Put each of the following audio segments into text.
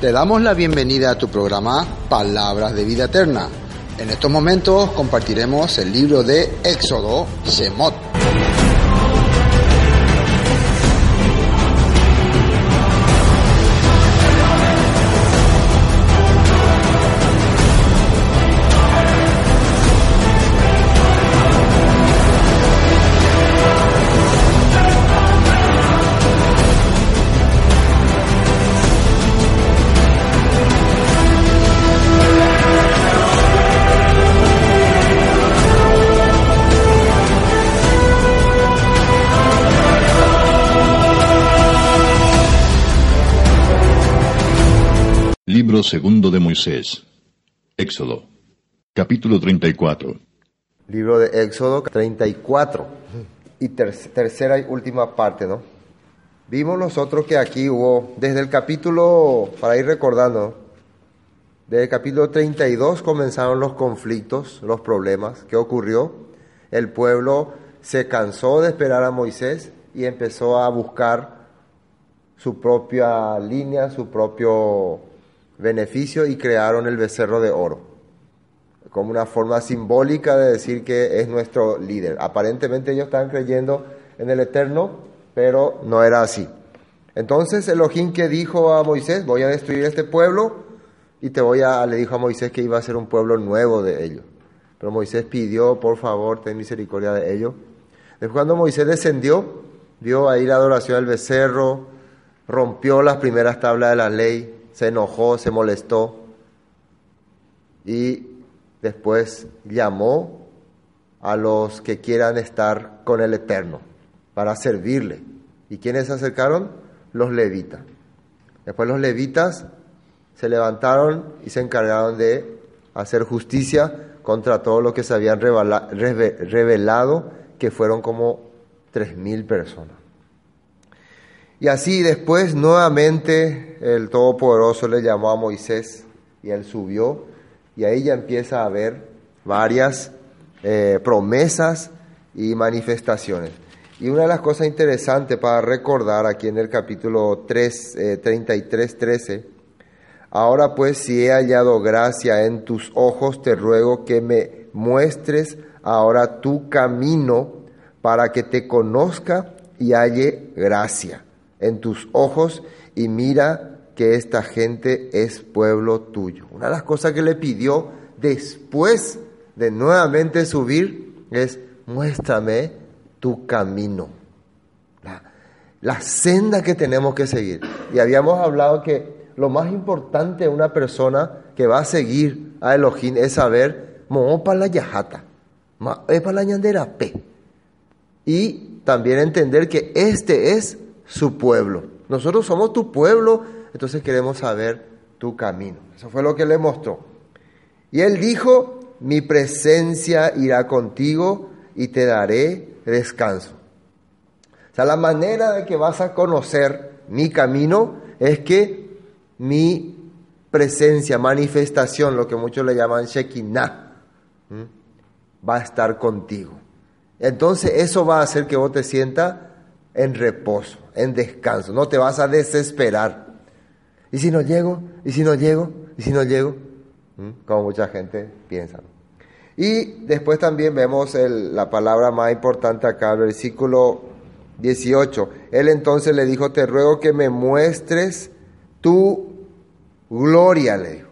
Te damos la bienvenida a tu programa Palabras de Vida Eterna. En estos momentos compartiremos el libro de Éxodo, Shemot. Segundo de Moisés. Éxodo. Capítulo 34. Libro de Éxodo 34. Y ter- tercera y última parte, ¿no? Vimos nosotros que aquí hubo, desde el capítulo, para ir recordando, desde el capítulo 32 comenzaron los conflictos, los problemas. ¿Qué ocurrió? El pueblo se cansó de esperar a Moisés y empezó a buscar su propia línea, su propio beneficio y crearon el becerro de oro como una forma simbólica de decir que es nuestro líder. Aparentemente ellos estaban creyendo en el Eterno, pero no era así. Entonces Elohim que dijo a Moisés, voy a destruir este pueblo y te voy a, le dijo a Moisés que iba a ser un pueblo nuevo de ellos. Pero Moisés pidió, por favor, ten misericordia de ellos. Después cuando Moisés descendió, vio ahí la adoración del becerro, rompió las primeras tablas de la ley, se enojó, se molestó y después llamó a los que quieran estar con el Eterno para servirle. ¿Y quiénes se acercaron? Los levitas. Después los levitas se levantaron y se encargaron de hacer justicia contra todo lo que se habían revela- reve- revelado, que fueron como tres mil personas. Y así después nuevamente el Todopoderoso le llamó a Moisés y él subió y ahí ya empieza a haber varias eh, promesas y manifestaciones. Y una de las cosas interesantes para recordar aquí en el capítulo 3, eh, 33, 13, ahora pues si he hallado gracia en tus ojos, te ruego que me muestres ahora tu camino para que te conozca y halle gracia en tus ojos y mira que esta gente es pueblo tuyo. Una de las cosas que le pidió después de nuevamente subir es muéstrame tu camino, la, senda que tenemos que seguir. Y habíamos hablado que lo más importante de una persona que va a seguir a Elohim es saber, la yajata, ma para la ñandera pe y también entender que este es su pueblo. Nosotros somos tu pueblo, entonces queremos saber tu camino. Eso fue lo que le mostró. Y él dijo, mi presencia irá contigo y te daré descanso. O sea, la manera de que vas a conocer mi camino es que mi presencia, manifestación, lo que muchos le llaman Shekinah, va a estar contigo. Entonces eso va a hacer que vos te sientas en reposo, en descanso, no te vas a desesperar. ¿Y si no llego? ¿Y si no llego? ¿Y si no llego? Como mucha gente piensa. Y después también vemos el- la palabra más importante acá, el versículo 18. Él entonces le dijo, te ruego que me muestres tu gloria, le dijo.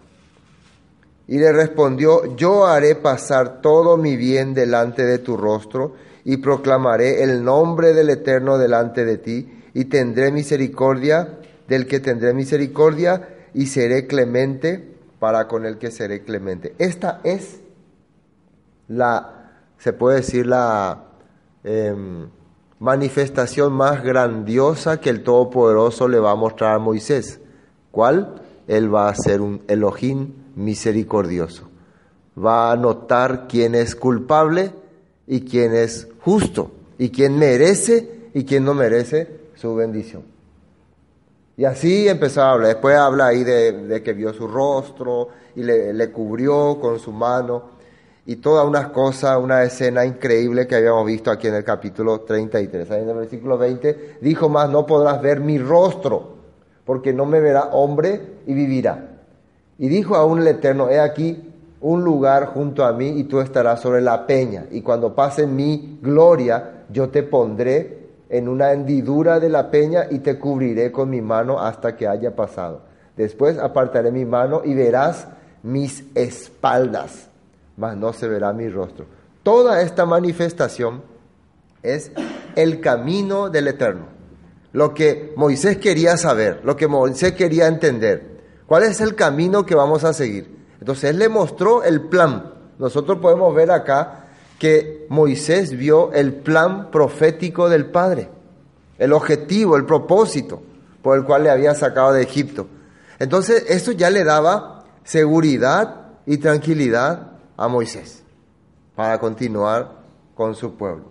Y le respondió, yo haré pasar todo mi bien delante de tu rostro y proclamaré el nombre del Eterno delante de ti y tendré misericordia del que tendré misericordia y seré clemente para con el que seré clemente. Esta es la se puede decir, la em, manifestación más grandiosa que el Todopoderoso le va a mostrar a Moisés. ¿Cuál? Él va a ser un Elohim misericordioso. Va a notar quién es culpable y quién es justo, y quién merece y quién no merece su bendición. Y así empezó a hablar. Después habla ahí de, que vio su rostro y le, le, cubrió con su mano. Y todas unas cosas, una escena increíble que habíamos visto aquí en el capítulo 33. Ahí en el versículo 20 dijo más, no podrás ver mi rostro, porque no me verá hombre y vivirá. Y dijo aún el Eterno, he aquí un lugar junto a mí y tú estarás sobre la peña. Y cuando pase mi gloria, yo te pondré en una hendidura de la peña y te cubriré con mi mano hasta que haya pasado. Después apartaré mi mano y verás mis espaldas, mas no se verá mi rostro. Toda esta manifestación es el camino del Eterno. Lo que Moisés quería saber, lo que Moisés quería entender. ¿Cuál es el camino que vamos a seguir? Entonces él le mostró el plan. Nosotros podemos ver acá que Moisés vio el plan profético del Padre, el objetivo, el propósito por el cual le había sacado de Egipto. Entonces, eso ya le daba seguridad y tranquilidad a Moisés para continuar con su pueblo.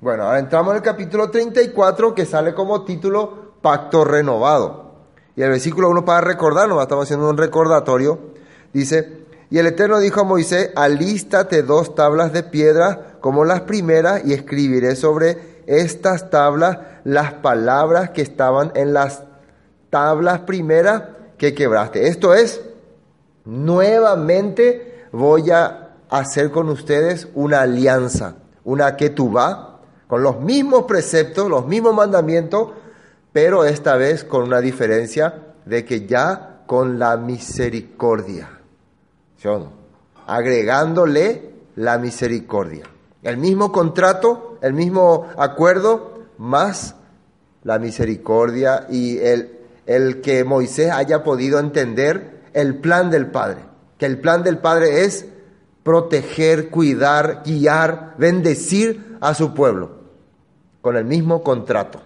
Bueno, ahora entramos en el capítulo 34 que sale como título Pacto Renovado. Y el versículo 1 para recordarnos, estamos haciendo un recordatorio, dice, y el Eterno dijo a Moisés, alístate dos tablas de piedra como las primeras y escribiré sobre estas tablas las palabras que estaban en las tablas primeras que quebraste. Esto es, nuevamente voy a hacer con ustedes una alianza, una ketubá, con los mismos preceptos, los mismos mandamientos, pero esta vez con una diferencia de que ya con la misericordia agregándole la misericordia. El mismo contrato, el mismo acuerdo, más la misericordia y el, el que Moisés haya podido entender el plan del Padre. Que el plan del Padre es proteger, cuidar, guiar, bendecir a su pueblo con el mismo contrato.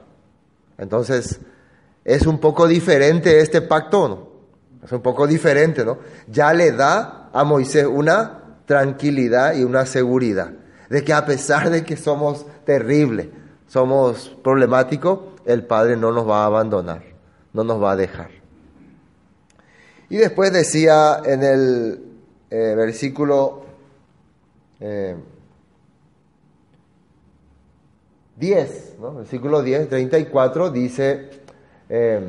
Entonces, es un poco diferente este pacto, ¿no? Es un poco diferente, ¿no? Ya le da a Moisés una tranquilidad y una seguridad de que a pesar de que somos terribles, somos problemáticos, el Padre no nos va a abandonar, no nos va a dejar. Y después decía en el eh, versículo 10, eh, ¿no? versículo 10, 34, dice, eh,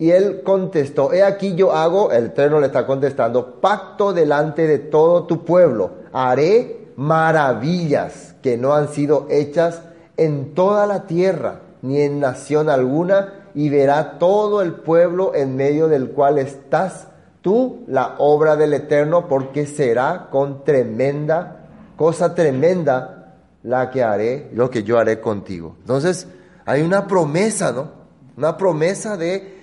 y él contestó, he aquí yo hago, el Eterno le está contestando, pacto delante de todo tu pueblo. Haré maravillas que no han sido hechas en toda la tierra, ni en nación alguna, y verá todo el pueblo en medio del cual estás tú la obra del Eterno, porque será con tremenda, cosa tremenda la que haré, lo que yo haré contigo. Entonces, hay una promesa, ¿no? Una promesa de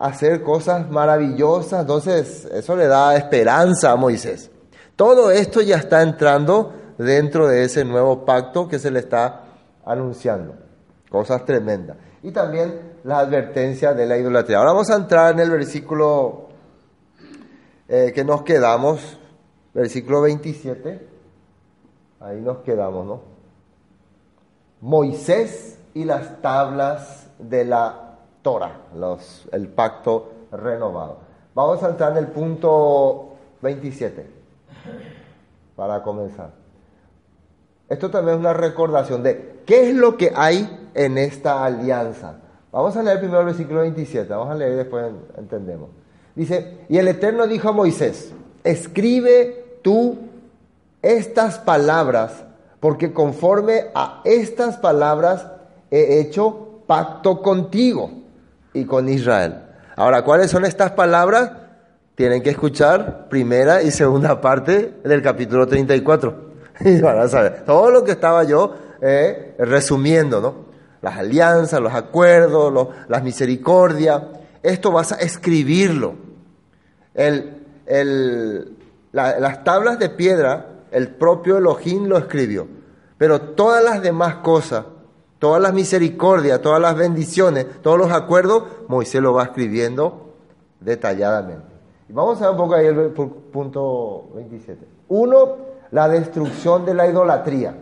hacer cosas maravillosas. Entonces, eso le da esperanza a Moisés. Todo esto ya está entrando dentro de ese nuevo pacto que se le está anunciando. Cosas tremendas. Y también la advertencia de la idolatría. Ahora vamos a entrar en el versículo eh, que nos quedamos, versículo 27. Ahí nos quedamos, ¿no? Moisés y las tablas de la Torah, los, el pacto renovado. Vamos a entrar en el punto 27 para comenzar. Esto también es una recordación de qué es lo que hay en esta alianza. Vamos a leer primero el versículo 27, vamos a leer y después entendemos. Dice, y el Eterno dijo a Moisés, escribe tú estas palabras, porque conforme a estas palabras he hecho pacto contigo y con Israel. Ahora, ¿cuáles son estas palabras? Tienen que escuchar primera y segunda parte del capítulo 34. Y van a saber todo lo que estaba yo eh, resumiendo, ¿no? Las alianzas, los acuerdos, las misericordias. Esto vas a escribirlo. El, el, las tablas de piedra el propio Elohim lo escribió. Pero todas las demás cosas, todas las misericordias, todas las bendiciones, todos los acuerdos, Moisés lo va escribiendo detalladamente. Y vamos a ver un poco ahí el punto 27. Uno, la destrucción de la idolatría.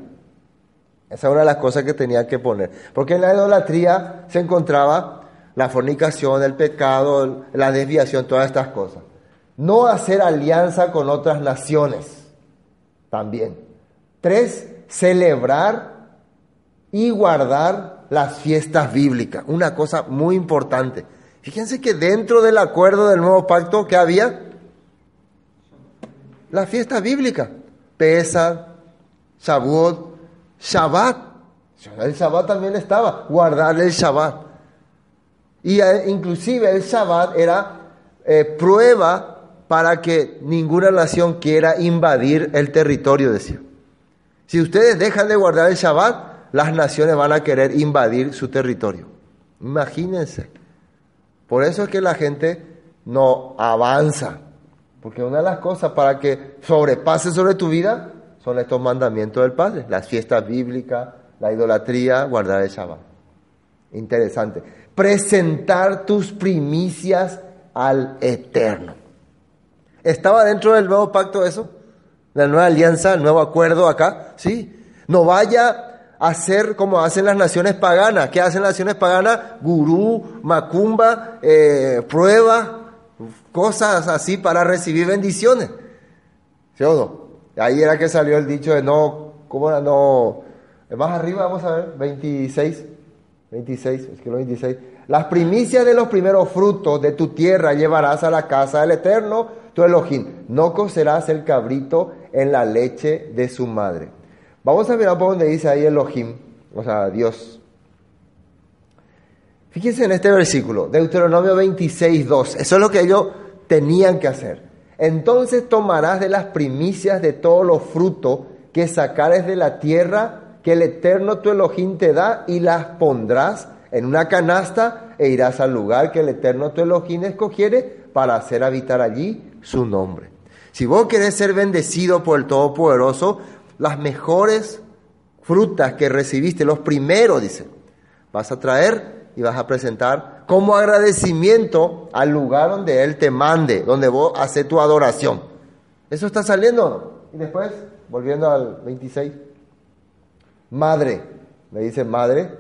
Esa es una de las cosas que tenía que poner. Porque en la idolatría se encontraba la fornicación, el pecado, la desviación, todas estas cosas. No hacer alianza con otras naciones. También. Tres, celebrar y guardar las fiestas bíblicas. Una cosa muy importante. Fíjense que dentro del acuerdo del nuevo pacto que había, la fiesta bíblica. Pesa, Shavuot, Shabbat. El Shabbat también estaba, guardar el Shabbat. Y eh, inclusive el Shabbat era eh, prueba para que ninguna nación quiera invadir el territorio, decía. Si ustedes dejan de guardar el Shabbat, las naciones van a querer invadir su territorio. Imagínense. Por eso es que la gente no avanza. Porque una de las cosas para que sobrepase sobre tu vida son estos mandamientos del Padre. Las fiestas bíblicas, la idolatría, guardar el Shabbat. Interesante. Presentar tus primicias al Eterno. ¿Estaba dentro del nuevo pacto eso? La nueva alianza, el nuevo acuerdo acá, ¿sí? No vaya a ser como hacen las naciones paganas. ¿Qué hacen las naciones paganas? Gurú, macumba, eh, prueba, cosas así para recibir bendiciones. ¿Sí o no? Ahí era que salió el dicho de no, ¿cómo era? No, más arriba vamos a ver, 26, 26, es que lo 26. Las primicias de los primeros frutos de tu tierra llevarás a la casa del Eterno, tu Elohim. No cocerás el cabrito en la leche de su madre. Vamos a mirar por donde dice ahí Elohim, o sea, Dios. Fíjense en este versículo, Deuteronomio 26, 2. Eso es lo que ellos tenían que hacer. Entonces tomarás de las primicias de todos los frutos que sacares de la tierra que el Eterno tu Elohim te da y las pondrás en una canasta e irás al lugar que el Eterno tu Elohim escogiere para hacer habitar allí su nombre. Si vos querés ser bendecido por el Todopoderoso, las mejores frutas que recibiste, los primeros, dice, vas a traer y vas a presentar como agradecimiento al lugar donde Él te mande, donde vos haces tu adoración. ¿Eso está saliendo? Y después, volviendo al 26, madre, me dice madre,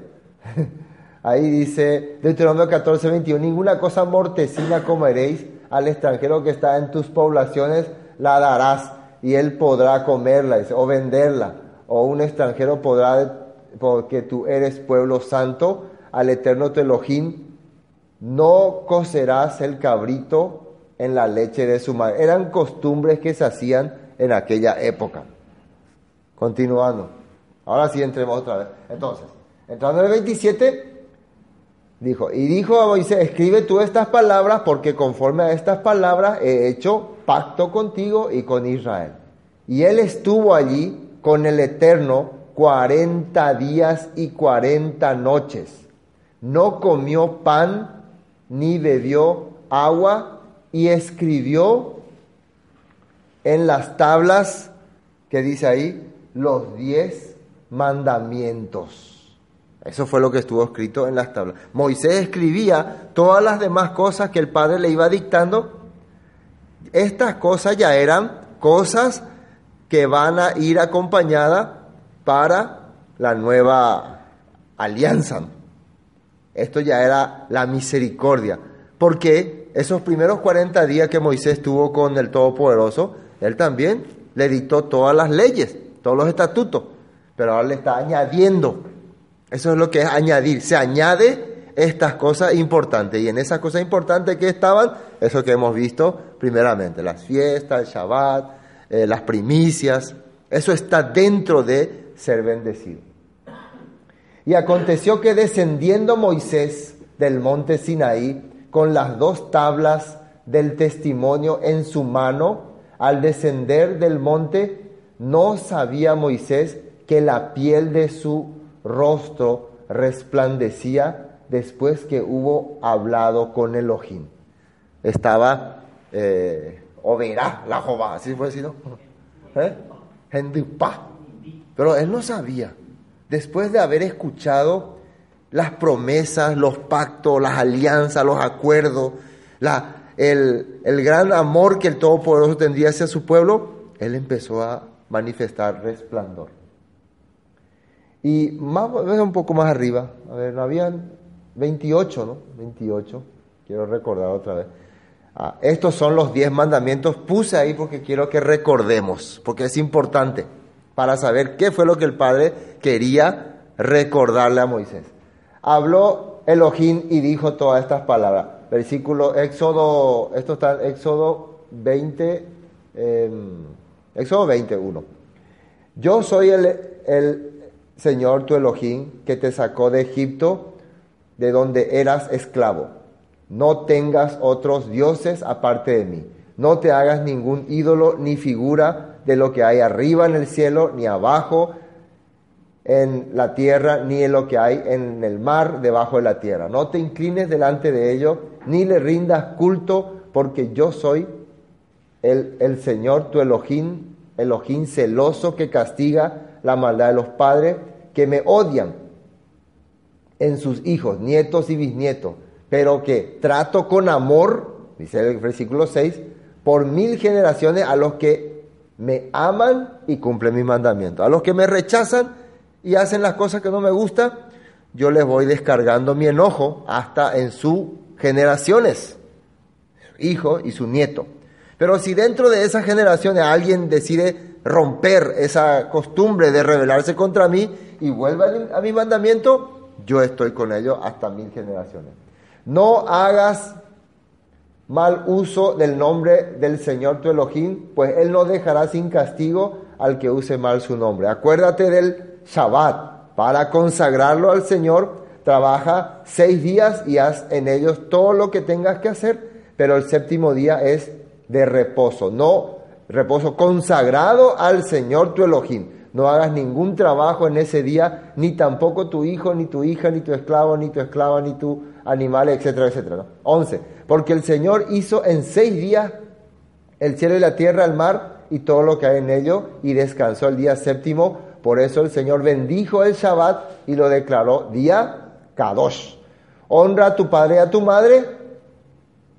ahí dice Deuteronomio 14, 21, ninguna cosa mortecina comeréis al extranjero que está en tus poblaciones la darás y él podrá comerla o venderla. O un extranjero podrá, porque tú eres pueblo santo, al eterno tu no cocerás el cabrito en la leche de su madre. Eran costumbres que se hacían en aquella época. Continuando. Ahora sí entremos otra vez. Entonces, entrando en el 27, dijo, y dijo a Moisés, escribe tú estas palabras porque conforme a estas palabras he hecho pacto contigo y con Israel. Y él estuvo allí con el Eterno cuarenta días y cuarenta noches. No comió pan ni bebió agua y escribió en las tablas que dice ahí los diez mandamientos. Eso fue lo que estuvo escrito en las tablas. Moisés escribía todas las demás cosas que el Padre le iba dictando estas cosas ya eran cosas que van a ir acompañadas para la nueva alianza. Esto ya era la misericordia, porque esos primeros 40 días que Moisés estuvo con el Todopoderoso, él también le dictó todas las leyes, todos los estatutos, pero ahora le está añadiendo. Eso es lo que es añadir, se añade estas cosas importantes. Y en esas cosas importantes que estaban, eso que hemos visto primeramente, las fiestas, el Shabbat, eh, las primicias, eso está dentro de ser bendecido. Y aconteció que descendiendo Moisés del monte Sinaí con las dos tablas del testimonio en su mano, al descender del monte, no sabía Moisés que la piel de su rostro resplandecía después que hubo hablado con Elohim. Estaba, eh, o verá la Jehová, así fue decirlo. ¿Eh? Hendupá. Pero él no sabía. Después de haber escuchado las promesas, los pactos, las alianzas, los acuerdos, la, el, el gran amor que el Todopoderoso tendría hacia su pueblo, él empezó a manifestar resplandor. Y más, un poco más arriba, a ver, no habían 28, ¿no? 28, quiero recordar otra vez. Ah, estos son los 10 mandamientos, puse ahí porque quiero que recordemos, porque es importante para saber qué fue lo que el Padre quería recordarle a Moisés. Habló Elohim y dijo todas estas palabras. Versículo Éxodo, esto está en Éxodo 20, em, Éxodo 21. Yo soy el Señor tu Elohim que te sacó de Egipto, de donde eras esclavo. No tengas otros dioses aparte de mí. No te hagas ningún ídolo ni figura de lo que hay arriba en el cielo, ni abajo en la tierra, ni en lo que hay en el mar debajo de la tierra. No te inclines delante de ello, ni le rindas culto, porque yo soy el, el Señor, tu Elohim, Elohim celoso que castiga la maldad de los padres que me odian en sus hijos, nietos y bisnietos, pero que trato con amor, dice el versículo 6, por mil generaciones a los que me aman y cumplen mis mandamientos. A los que me rechazan y hacen las cosas que no me gustan, yo les voy descargando mi enojo hasta en sus generaciones, su hijo y su nieto. Pero si dentro de esas generaciones alguien decide romper esa costumbre de rebelarse contra mí y vuelve a mi mandamiento, yo estoy con ellos hasta mil generaciones. No hagas mal uso del nombre del Señor tu Elohim, pues Él no dejará sin castigo al que use mal su nombre. Acuérdate del Shabbat, para consagrarlo al Señor, trabaja seis días y haz en ellos todo lo que tengas que hacer, pero el séptimo día es de reposo. No reposo consagrado al Señor tu Elohim. No hagas ningún trabajo en ese día, ni tampoco tu hijo, ni tu hija, ni tu esclavo, ni tu esclava, ni tu animal, etcétera, etcétera. 11. Porque el Señor hizo en seis días el cielo y la tierra, el mar y todo lo que hay en ello, y descansó el día séptimo. Por eso el Señor bendijo el Shabbat y lo declaró día Kadosh. Honra a tu padre y a tu madre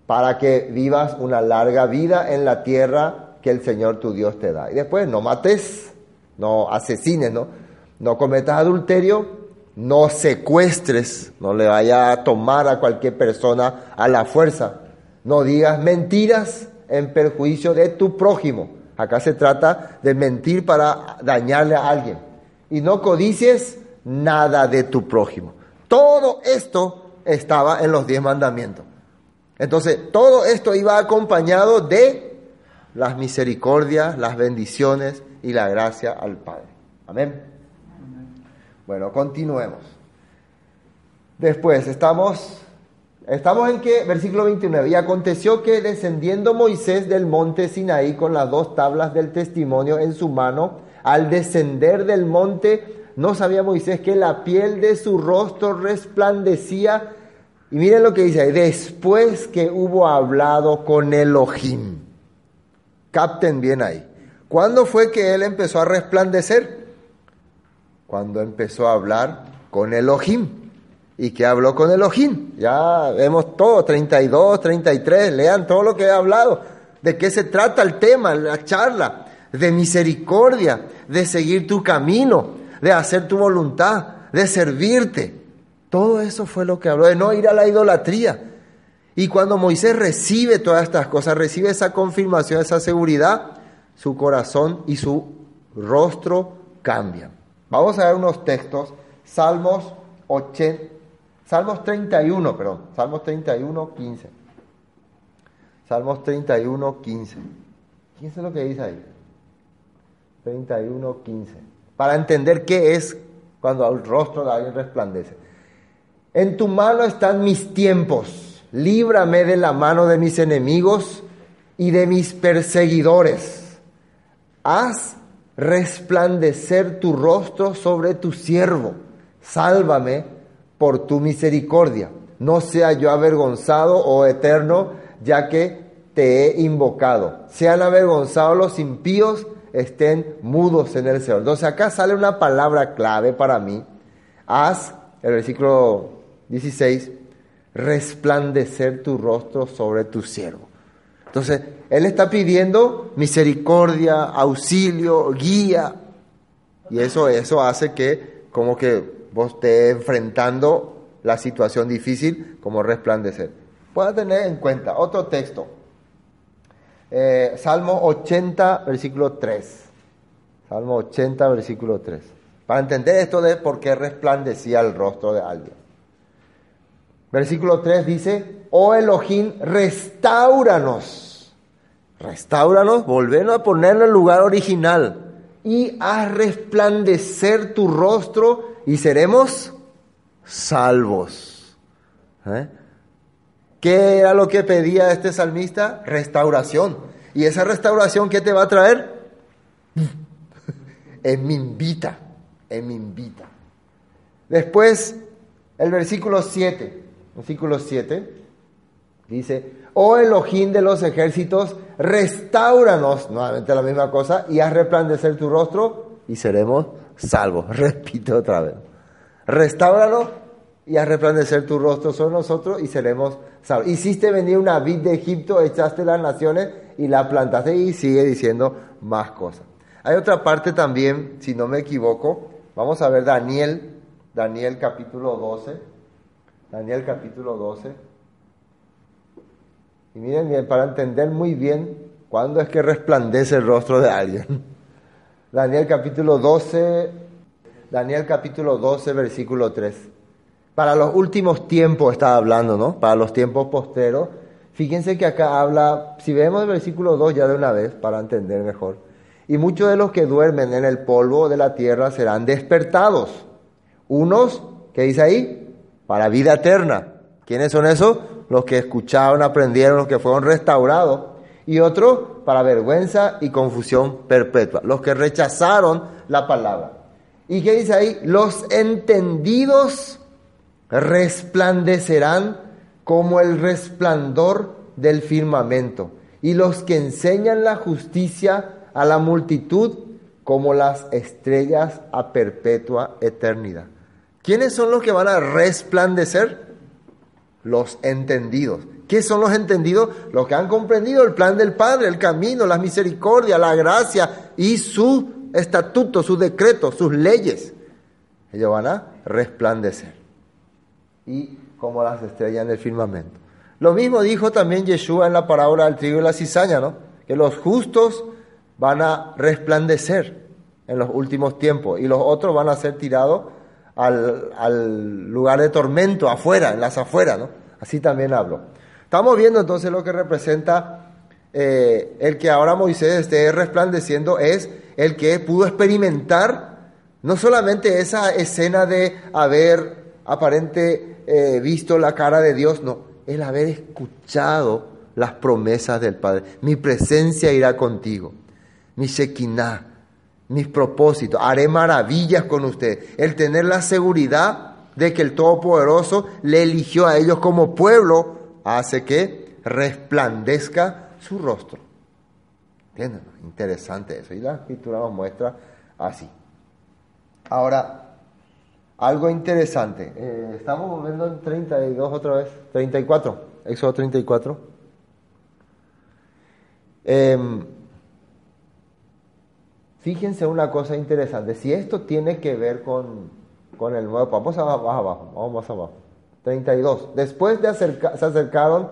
para que vivas una larga vida en la tierra que el Señor tu Dios te da. Y después, no mates, no asesines, ¿no? No cometas adulterio, no secuestres, no le vaya a tomar a cualquier persona a la fuerza. No digas mentiras en perjuicio de tu prójimo. Acá se trata de mentir para dañarle a alguien. Y no codicies nada de tu prójimo. Todo esto estaba en los diez mandamientos. Entonces, todo esto iba acompañado de las misericordias, las bendiciones y la gracia al Padre. Amén. Bueno, continuemos. Después, estamos, estamos en que, versículo 29, y aconteció que descendiendo Moisés del monte Sinaí con las dos tablas del testimonio en su mano, al descender del monte, no sabía Moisés que la piel de su rostro resplandecía. Y miren lo que dice después que hubo hablado con Elohim. Capten bien ahí. ¿Cuándo fue que él empezó a resplandecer? Cuando empezó a hablar con Elohim. ¿Y que habló con Elohim? Ya vemos todo, 32, 33, lean todo lo que he hablado. ¿De qué se trata el tema, la charla? De misericordia, de seguir tu camino, de hacer tu voluntad, de servirte. Todo eso fue lo que habló, de no ir a la idolatría. Y cuando Moisés recibe todas estas cosas, recibe esa confirmación, esa seguridad, su corazón y su rostro cambian. Vamos a ver unos textos. Salmos 80, Salmos 31, perdón, Salmos 31, 15. Salmos 31, 15. ¿Quién es lo que dice ahí? 31, 15. Para entender qué es cuando el rostro de alguien resplandece. En tu mano están mis tiempos líbrame de la mano de mis enemigos y de mis perseguidores. Haz resplandecer tu rostro sobre tu siervo. Sálvame por tu misericordia. No sea yo avergonzado, oh eterno, ya que te he invocado. Sean avergonzados los impíos estén mudos en el Señor. Entonces acá sale una palabra clave para mí. Haz, el versículo 16, resplandecer tu rostro sobre tu siervo. Entonces, Él está pidiendo misericordia, auxilio, guía. Y eso, eso hace que como que vos estés enfrentando la situación difícil como resplandecer. Pueda tener en cuenta otro texto. Eh, Salmo 80, versículo 3. Salmo 80, versículo 3. Para entender esto de por qué resplandecía el rostro de alguien. Versículo 3 dice, oh Elohim, restauranos. Restauranos, volvernos a ponerlo en el lugar original. Y a resplandecer tu rostro y seremos salvos. ¿Eh? ¿Qué era lo que pedía este salmista? Restauración. ¿Y esa restauración qué te va a traer? en mi invita, en mi invita. Después, el versículo 7, versículo 7, dice, oh Elohim de los ejércitos, restauranos, nuevamente la misma cosa, y haz resplandecer tu rostro y seremos salvos. Repito otra vez. Restauranos y haz resplandecer tu rostro sobre nosotros y seremos salvos. Hiciste venir una vid de Egipto, echaste las naciones y la plantaste y sigue diciendo más cosas. Hay otra parte también, si no me equivoco, vamos a ver Daniel, Daniel capítulo 12, Daniel capítulo 12. Y miren bien, para entender muy bien cuándo es que resplandece el rostro de alguien. Daniel capítulo 12, Daniel capítulo 12, versículo 3 para los últimos tiempos está hablando, ¿no? Para los tiempos posteros. Fíjense que acá habla, si vemos el versículo 2 ya de una vez, para entender mejor. Y muchos de los que duermen en el polvo de la tierra serán despertados. Unos, ¿qué dice ahí? Para vida eterna. ¿Quiénes son esos? Los que escucharon, aprendieron, los que fueron restaurados. Y otros, para vergüenza y confusión perpetua. Los que rechazaron la palabra. ¿Y qué dice ahí? Los entendidos resplandecerán como el resplandor del firmamento, y los que enseñan la justicia a la multitud como las estrellas a perpetua eternidad. ¿Quiénes son los que van a resplandecer? Los entendidos. ¿Qué son los entendidos? Los que han comprendido el plan del Padre, el camino, la misericordia, la gracia y su estatuto, su decreto, sus leyes. Ellos van a resplandecer y como las estrellas en el firmamento. Lo mismo dijo también Yeshua en la parábola del trigo y la cizaña, ¿no? Que los justos van a resplandecer en los últimos tiempos y los otros van a ser tirados al, lugar de tormento, afuera, en las afueras, ¿no? Así también hablo. Estamos viendo entonces lo que representa eh, el que ahora Moisés esté resplandeciendo es el que pudo experimentar no solamente esa escena de haber aparente eh, visto la cara de Dios, no, el haber escuchado las promesas del Padre. Mi presencia irá contigo, mi Shekinah, mis propósitos, haré maravillas con usted. El tener la seguridad de que el Todopoderoso le eligió a ellos como pueblo hace que resplandezca su rostro. ¿Entienden? Interesante eso. Y la escritura nos muestra así. Ahora, algo interesante. Eh, estamos volviendo en 32 otra vez. 34. Éxodo 34. Em, fíjense una cosa interesante. Si esto tiene que ver con, con el nuevo. Vamos más abajo. Vamos más abajo. 32. Después de acercar, se acercaron.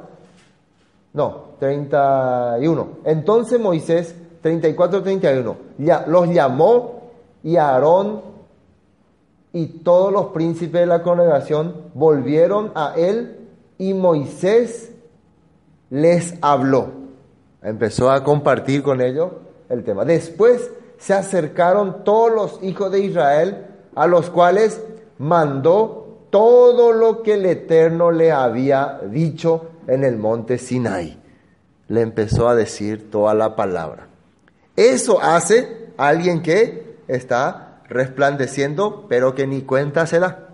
No, 31. Entonces Moisés, 34-31, ya, los llamó y Aarón y todos los príncipes de la congregación volvieron a él y Moisés les habló. Empezó a compartir con ellos el tema. Después se acercaron todos los hijos de Israel a los cuales mandó todo lo que el Eterno le había dicho en el monte Sinai. Le empezó a decir toda la palabra. Eso hace alguien que está resplandeciendo, pero que ni cuenta se da.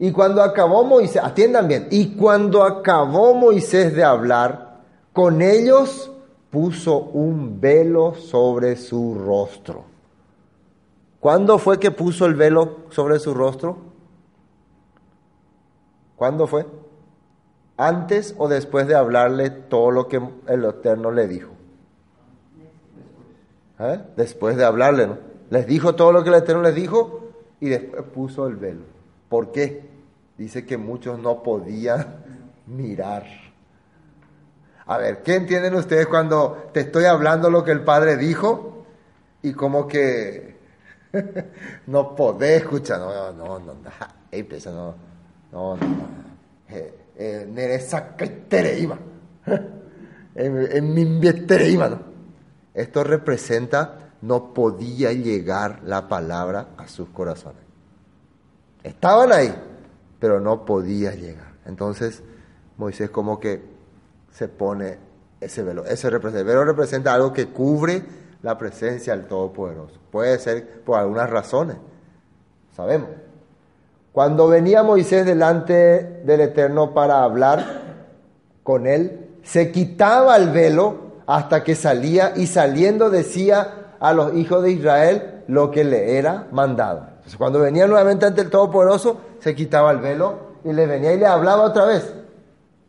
Y cuando acabó Moisés, atiendan bien, y cuando acabó Moisés de hablar con ellos, puso un velo sobre su rostro. ¿Cuándo fue que puso el velo sobre su rostro? ¿Cuándo fue? ¿Antes o después de hablarle todo lo que el Eterno le dijo? ¿Eh? Después de hablarle, ¿no? Les dijo todo lo que el Eterno les dijo y después puso el velo. ¿Por qué? Dice que muchos no podían mirar. A ver, ¿qué entienden ustedes cuando te estoy hablando lo que el Padre dijo y como que no podés escuchar? No, no, no, no, no, no, no, eh, eh, en mi ¿no? Esto representa no podía llegar la palabra a sus corazones. Estaban ahí, pero no podía llegar. Entonces Moisés como que se pone ese velo. Ese representa, el velo representa algo que cubre la presencia del Todopoderoso. Puede ser por algunas razones, sabemos. Cuando venía Moisés delante del Eterno para hablar con él, se quitaba el velo hasta que salía y saliendo decía a los hijos de Israel lo que le era mandado. Entonces, cuando venía nuevamente ante el Todopoderoso, se quitaba el velo y le venía y le hablaba otra vez.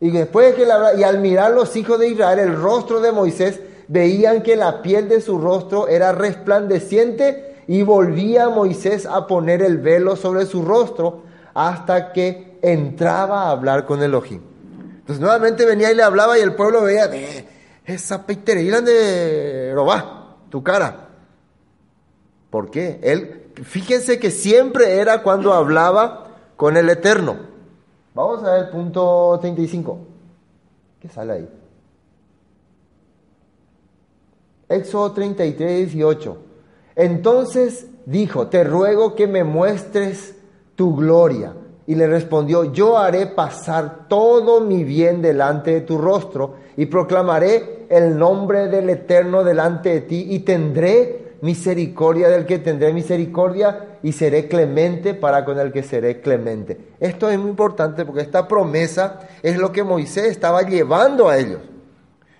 Y después que hablaba, y al mirar los hijos de Israel el rostro de Moisés, veían que la piel de su rostro era resplandeciente y volvía Moisés a poner el velo sobre su rostro hasta que entraba a hablar con Elohim. Entonces nuevamente venía y le hablaba y el pueblo veía, de esa peitería de robá, tu cara. ¿Por qué? Él, fíjense que siempre era cuando hablaba con el Eterno. Vamos a ver punto 35. ¿Qué sale ahí? Éxodo 33, 18. Entonces dijo, te ruego que me muestres tu gloria. Y le respondió, yo haré pasar todo mi bien delante de tu rostro y proclamaré el nombre del Eterno delante de ti y tendré misericordia del que tendré misericordia y seré clemente para con el que seré clemente. Esto es muy importante porque esta promesa es lo que Moisés estaba llevando a ellos.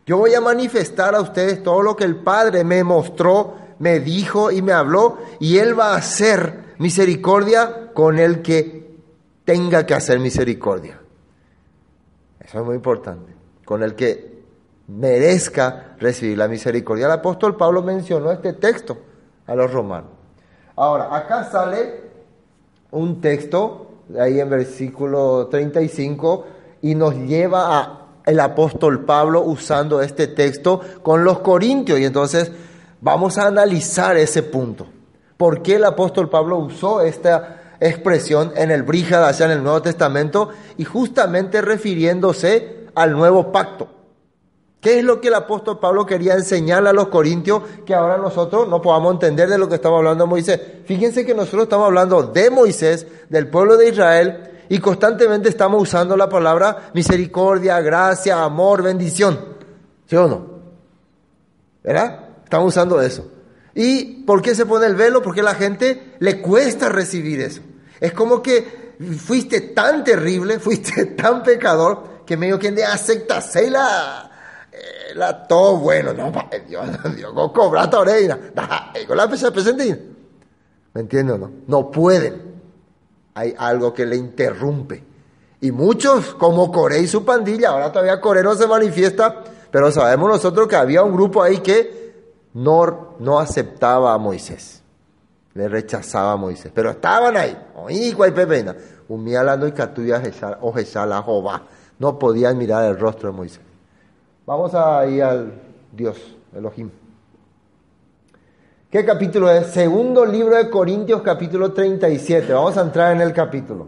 Yo voy a manifestar a ustedes todo lo que el Padre me mostró, me dijo y me habló y Él va a hacer misericordia con el que tenga que hacer misericordia. Eso es muy importante. Con el que merezca recibir la misericordia. El apóstol Pablo mencionó este texto a los romanos. Ahora, acá sale un texto, ahí en versículo 35, y nos lleva a el apóstol Pablo usando este texto con los corintios. Y entonces vamos a analizar ese punto. ¿Por qué el apóstol Pablo usó esta expresión en el Bríjada, en el Nuevo Testamento, y justamente refiriéndose al nuevo pacto. ¿Qué es lo que el apóstol Pablo quería enseñarle a los corintios que ahora nosotros no podamos entender de lo que estamos hablando Moisés? Fíjense que nosotros estamos hablando de Moisés, del pueblo de Israel, y constantemente estamos usando la palabra misericordia, gracia, amor, bendición. ¿Sí o no? ¿Verdad? Estamos usando eso. ¿Y por qué se pone el velo? Porque a la gente le cuesta recibir eso. Es como que fuiste tan terrible, fuiste tan pecador, que medio que de aceptas la, la todo bueno. No, Dios, Dios, cobra oreja. Con la. ¿Me entiendes o no? No pueden. Hay algo que le interrumpe. Y muchos, como Coré y su pandilla, ahora todavía Coré no se manifiesta, pero sabemos nosotros que había un grupo ahí que no, no aceptaba a Moisés le rechazaba a Moisés. Pero estaban ahí. No podían mirar el rostro de Moisés. Vamos a ir al Dios, Elohim. ¿Qué capítulo es? Segundo libro de Corintios, capítulo 37. Vamos a entrar en el capítulo.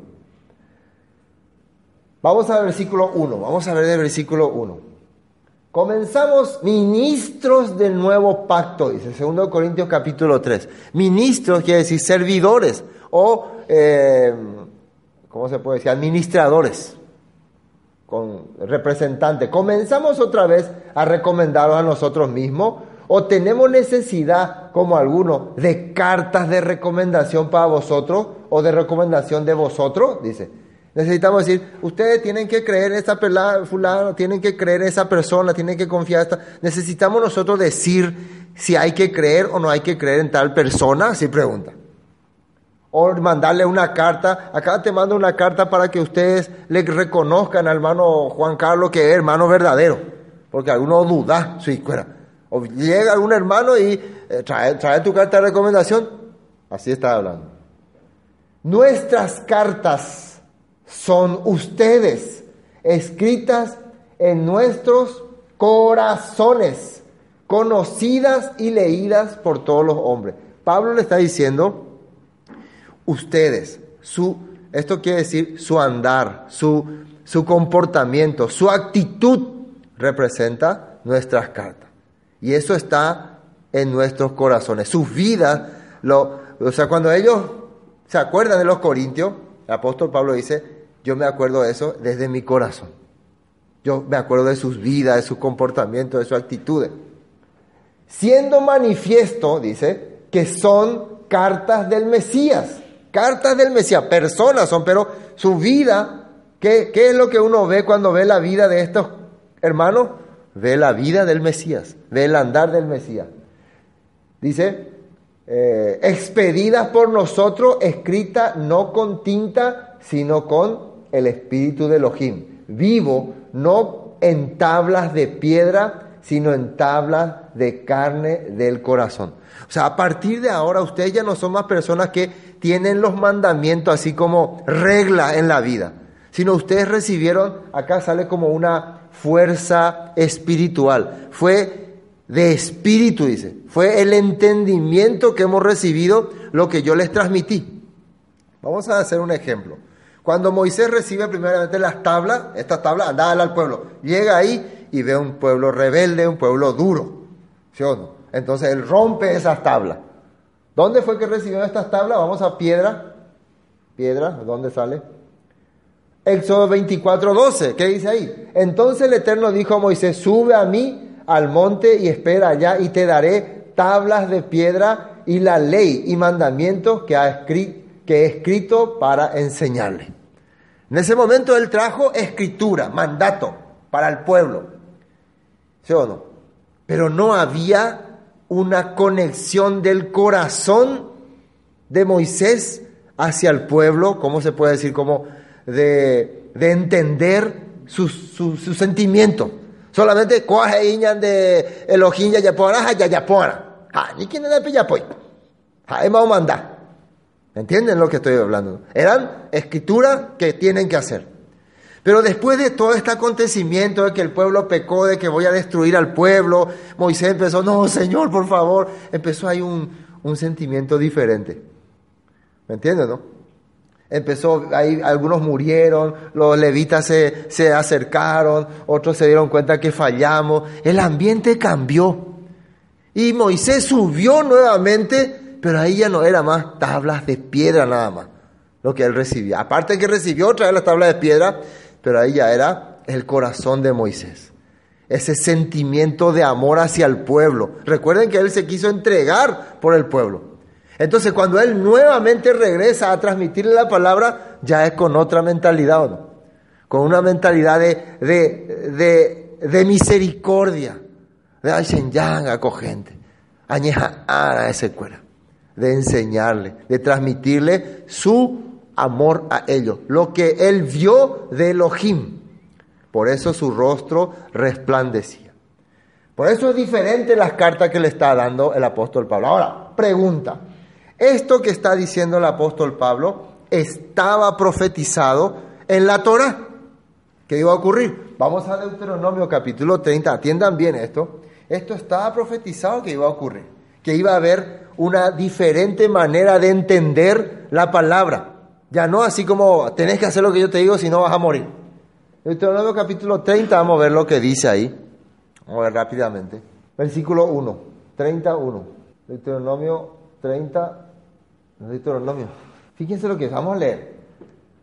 Vamos al versículo 1. Vamos a ver el versículo 1. Comenzamos ministros del nuevo pacto, dice 2 Corintios capítulo 3. Ministros quiere decir servidores o, eh, ¿cómo se puede decir? Administradores, con representantes. Comenzamos otra vez a recomendarlos a nosotros mismos o tenemos necesidad, como algunos, de cartas de recomendación para vosotros o de recomendación de vosotros, dice. Necesitamos decir, ustedes tienen que creer en esa pelada, fulano, tienen que creer en esa persona, tienen que confiar esta. Necesitamos nosotros decir si hay que creer o no hay que creer en tal persona, si pregunta. O mandarle una carta, acá te mando una carta para que ustedes le reconozcan al hermano Juan Carlos que es hermano verdadero, porque alguno duda, sí, O llega algún hermano y eh, trae, trae tu carta de recomendación, así está hablando. Nuestras cartas son ustedes, escritas en nuestros corazones, conocidas y leídas por todos los hombres. Pablo le está diciendo, ustedes, su, esto quiere decir su andar, su, su comportamiento, su actitud representa nuestras cartas. Y eso está en nuestros corazones. Su vida, lo, o sea, cuando ellos se acuerdan de los corintios, el apóstol Pablo dice, yo me acuerdo de eso desde mi corazón. Yo me acuerdo de sus vidas, de su comportamiento, de sus actitudes. Siendo manifiesto, dice, que son cartas del Mesías. Cartas del Mesías, personas son, pero su vida, ¿qué, qué es lo que uno ve cuando ve la vida de estos hermanos? Ve la vida del Mesías, ve el andar del Mesías. Dice, eh, expedidas por nosotros, escrita no con tinta, sino con el espíritu de Elohim, vivo, no en tablas de piedra, sino en tablas de carne del corazón. O sea, a partir de ahora ustedes ya no son más personas que tienen los mandamientos así como regla en la vida, sino ustedes recibieron, acá sale como una fuerza espiritual, fue de espíritu, dice, fue el entendimiento que hemos recibido lo que yo les transmití. Vamos a hacer un ejemplo. Cuando Moisés recibe primeramente las tablas, estas tablas, andaba al pueblo. Llega ahí y ve un pueblo rebelde, un pueblo duro. ¿Sí o no? Entonces él rompe esas tablas. ¿Dónde fue que recibió estas tablas? Vamos a piedra. Piedra, ¿dónde sale? Éxodo 24, 12. ¿Qué dice ahí? Entonces el Eterno dijo a Moisés, sube a mí al monte y espera allá y te daré tablas de piedra y la ley y mandamientos que ha escrito que he escrito para enseñarle. En ese momento él trajo escritura, mandato para el pueblo. ¿Sí o no? Pero no había una conexión del corazón de Moisés hacia el pueblo, ¿cómo se puede decir? Como de, entender su, su, sentimiento. Solamente coge iñan de Elohim ya yayapora. Ah, ni quién era pillapoy. Hemos mandado. ¿Entienden lo que estoy hablando? Eran escrituras que tienen que hacer. Pero después de todo este acontecimiento de que el pueblo pecó, de que voy a destruir al pueblo, Moisés empezó, no, Señor, por favor, empezó ahí un, un sentimiento diferente. ¿Me entienden, no? Empezó, ahí algunos murieron, los levitas se, se acercaron, otros se dieron cuenta que fallamos, el ambiente cambió. Y Moisés subió nuevamente pero ahí ya no era más tablas de piedra nada más lo que él recibía. Aparte que recibió otra vez las tablas de piedra, pero ya era el corazón de Moisés. Ese sentimiento de amor hacia el pueblo. Recuerden que él se quiso entregar por el pueblo. Entonces cuando él nuevamente regresa a transmitirle la palabra, ya es con otra mentalidad, ¿o no? Con una mentalidad de, de, de, misericordia. De Ayshen acogente. Añeja a ese cuero de enseñarle, de transmitirle su amor a ellos, lo que él vio de Elohim. Por eso su rostro resplandecía. Por eso es diferente las cartas que le está dando el apóstol Pablo. Ahora, pregunta, ¿esto que está diciendo el apóstol Pablo estaba profetizado en la Torah? ¿Qué iba a ocurrir? Vamos a Deuteronomio capítulo 30, atiendan bien esto. Esto estaba profetizado que iba a ocurrir, que iba a haber una diferente manera de entender la palabra. Ya no así como tenés que hacer lo que yo te digo, si no vas a morir. Deuteronomio capítulo 30, vamos a ver lo que dice ahí. Vamos a ver rápidamente. Versículo 1, 31. Deuteronomio 30, Deuteronomio. Fíjense lo que vamos a leer.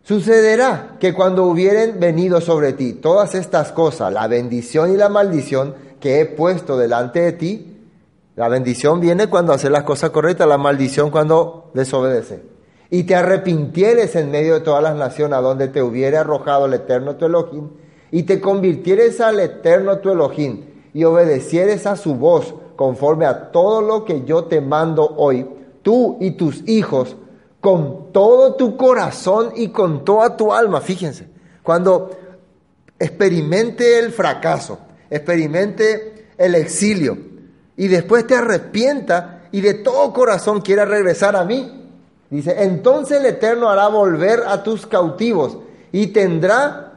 Sucederá que cuando hubieren venido sobre ti todas estas cosas, la bendición y la maldición que he puesto delante de ti, la bendición viene cuando hace las cosas correctas, la maldición cuando desobedece. Y te arrepintieres en medio de todas las naciones a donde te hubiere arrojado el eterno tu Elohim, y te convirtieres al eterno tu Elohim, y obedecieres a su voz conforme a todo lo que yo te mando hoy, tú y tus hijos, con todo tu corazón y con toda tu alma. Fíjense, cuando experimente el fracaso, experimente el exilio, y después te arrepienta y de todo corazón quiera regresar a mí, Dice, entonces el Eterno hará volver a tus cautivos y tendrá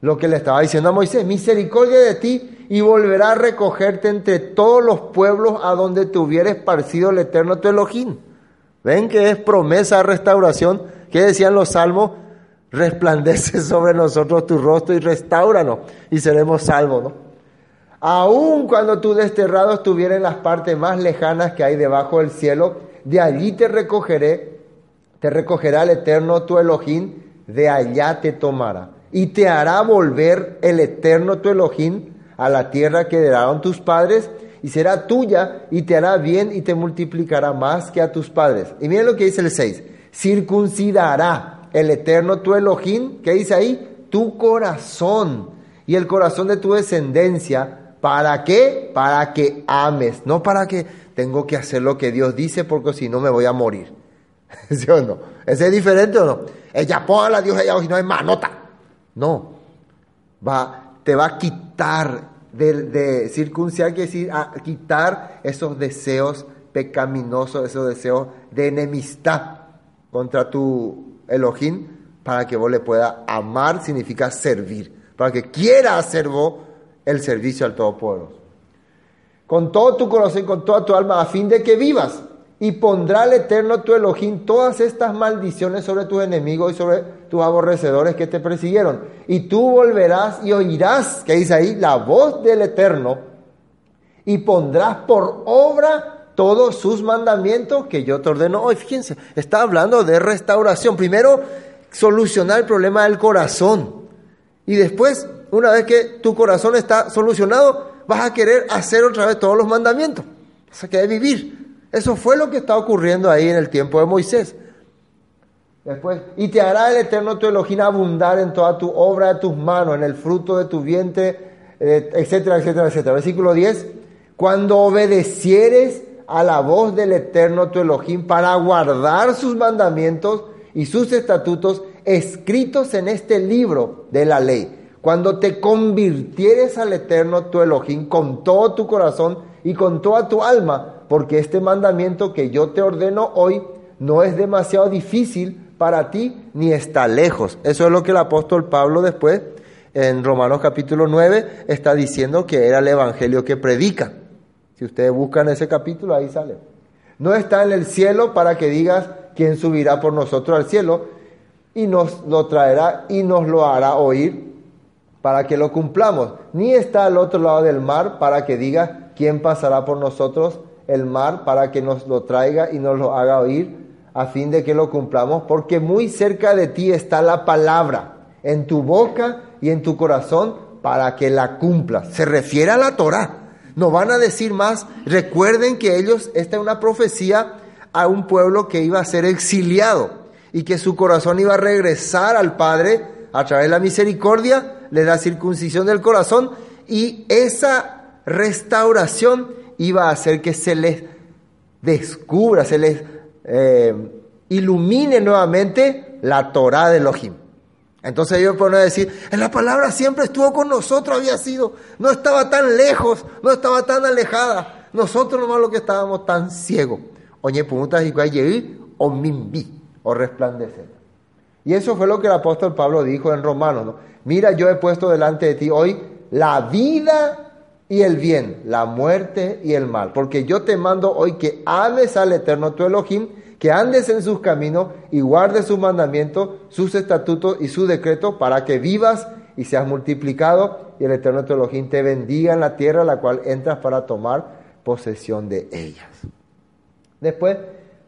lo que le estaba diciendo a Moisés, misericordia de ti y volverá a recogerte entre todos los pueblos a donde te hubiera esparcido el Eterno tu Elohim. ¿Ven que es promesa de restauración? ¿Qué decían los salmos? Resplandece sobre nosotros tu rostro y restauranos y seremos salvos, ¿no? Aun cuando tu desterrado estuviera en las partes más lejanas que hay debajo del cielo, de allí te recogeré te recogerá el eterno tu Elohim, de allá te tomará. Y te hará volver el eterno tu Elohim a la tierra que dieron tus padres, y será tuya, y te hará bien, y te multiplicará más que a tus padres. Y miren lo que dice el 6. Circuncidará el eterno tu Elohim, ¿qué dice ahí? Tu corazón y el corazón de tu descendencia. ¿Para qué? Para que ames, no para que tengo que hacer lo que Dios dice porque si no me voy a morir. ¿Sí o no? ¿Ese es diferente o no? Ella ponga a Dios allá y no es manota. No. Va, te va a quitar de, de circuncidar, quiere decir a quitar esos deseos pecaminosos, esos deseos de enemistad contra tu Elohim, para que vos le puedas amar, significa servir, para que quiera hacer vos el servicio al Todopoderoso. Con todo tu corazón, con toda tu alma, a fin de que vivas y pondrá el Eterno tu Elohim todas estas maldiciones sobre tus enemigos y sobre tus aborrecedores que te persiguieron. Y tú volverás y oirás, que dice ahí, la voz del Eterno, y pondrás por obra todos sus mandamientos que yo te ordeno hoy. Fíjense, está hablando de restauración. Primero, solucionar el problema del corazón. Y después, una vez que tu corazón está solucionado, vas a querer hacer otra vez todos los mandamientos. Vas a querer vivir. Eso fue lo que está ocurriendo ahí en el tiempo de Moisés. Después, y te hará el Eterno tu Elohim abundar en toda tu obra de tus manos, en el fruto de tu vientre, eh, etcétera, etcétera, etcétera. Versículo 10. Cuando obedecieres a la voz del Eterno tu Elohim para guardar sus mandamientos y sus estatutos escritos en este libro de la ley. Cuando te convirtieres al Eterno tu Elohim con todo tu corazón y con toda tu alma, porque este mandamiento que yo te ordeno hoy no es demasiado difícil para ti ni está lejos. Eso es lo que el apóstol Pablo después, en Romanos capítulo 9, está diciendo que era el evangelio que predica. Si ustedes buscan ese capítulo, ahí sale. No está en el cielo para que digas quién subirá por nosotros al cielo y nos lo traerá y nos lo hará oír para que lo cumplamos. Ni está al otro lado del mar para que digas quién pasará por nosotros el mar para que nos lo traiga y nos lo haga oír a fin de que lo cumplamos, porque muy cerca de ti está la palabra, en tu boca y en tu corazón, para que la cumplas. Se refiere a la Torah. No van a decir más. Recuerden que ellos, esta es una profecía a un pueblo que iba a ser exiliado y que su corazón iba a regresar al Padre a través de la misericordia, de la circuncisión del corazón y esa restauración iba a hacer que se les descubra, se les eh, ilumine nuevamente la Torah de Elohim. Entonces ellos pueden decir, en la palabra siempre estuvo con nosotros, había sido, no estaba tan lejos, no estaba tan alejada. Nosotros nomás lo que estábamos tan ciegos. Oye, preguntas y o mimbi, o resplandecer. Y eso fue lo que el apóstol Pablo dijo en Romanos. Mira, yo he puesto delante de ti hoy la vida y el bien, la muerte y el mal. Porque yo te mando hoy que ames al Eterno tu Elohim, que andes en sus caminos y guardes sus mandamientos, sus estatutos y su decreto para que vivas y seas multiplicado y el Eterno tu Elohim te bendiga en la tierra a la cual entras para tomar posesión de ellas. Después,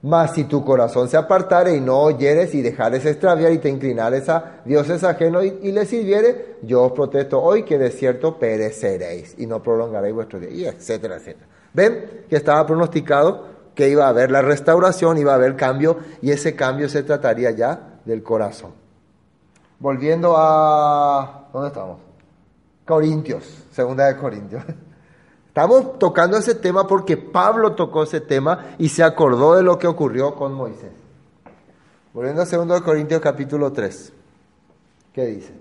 mas si tu corazón se apartare y no oyeres y dejares extraviar y te inclinares a dioses ajenos y, y les sirviere, yo os protesto hoy que de cierto pereceréis y no prolongaréis vuestro día, y etcétera, etcétera. ¿Ven que estaba pronosticado que iba a haber la restauración, iba a haber cambio y ese cambio se trataría ya del corazón. Volviendo a... ¿Dónde estamos? Corintios, segunda de Corintios. Estamos tocando ese tema porque Pablo tocó ese tema y se acordó de lo que ocurrió con Moisés. Volviendo a segundo de Corintios capítulo 3. ¿Qué dice?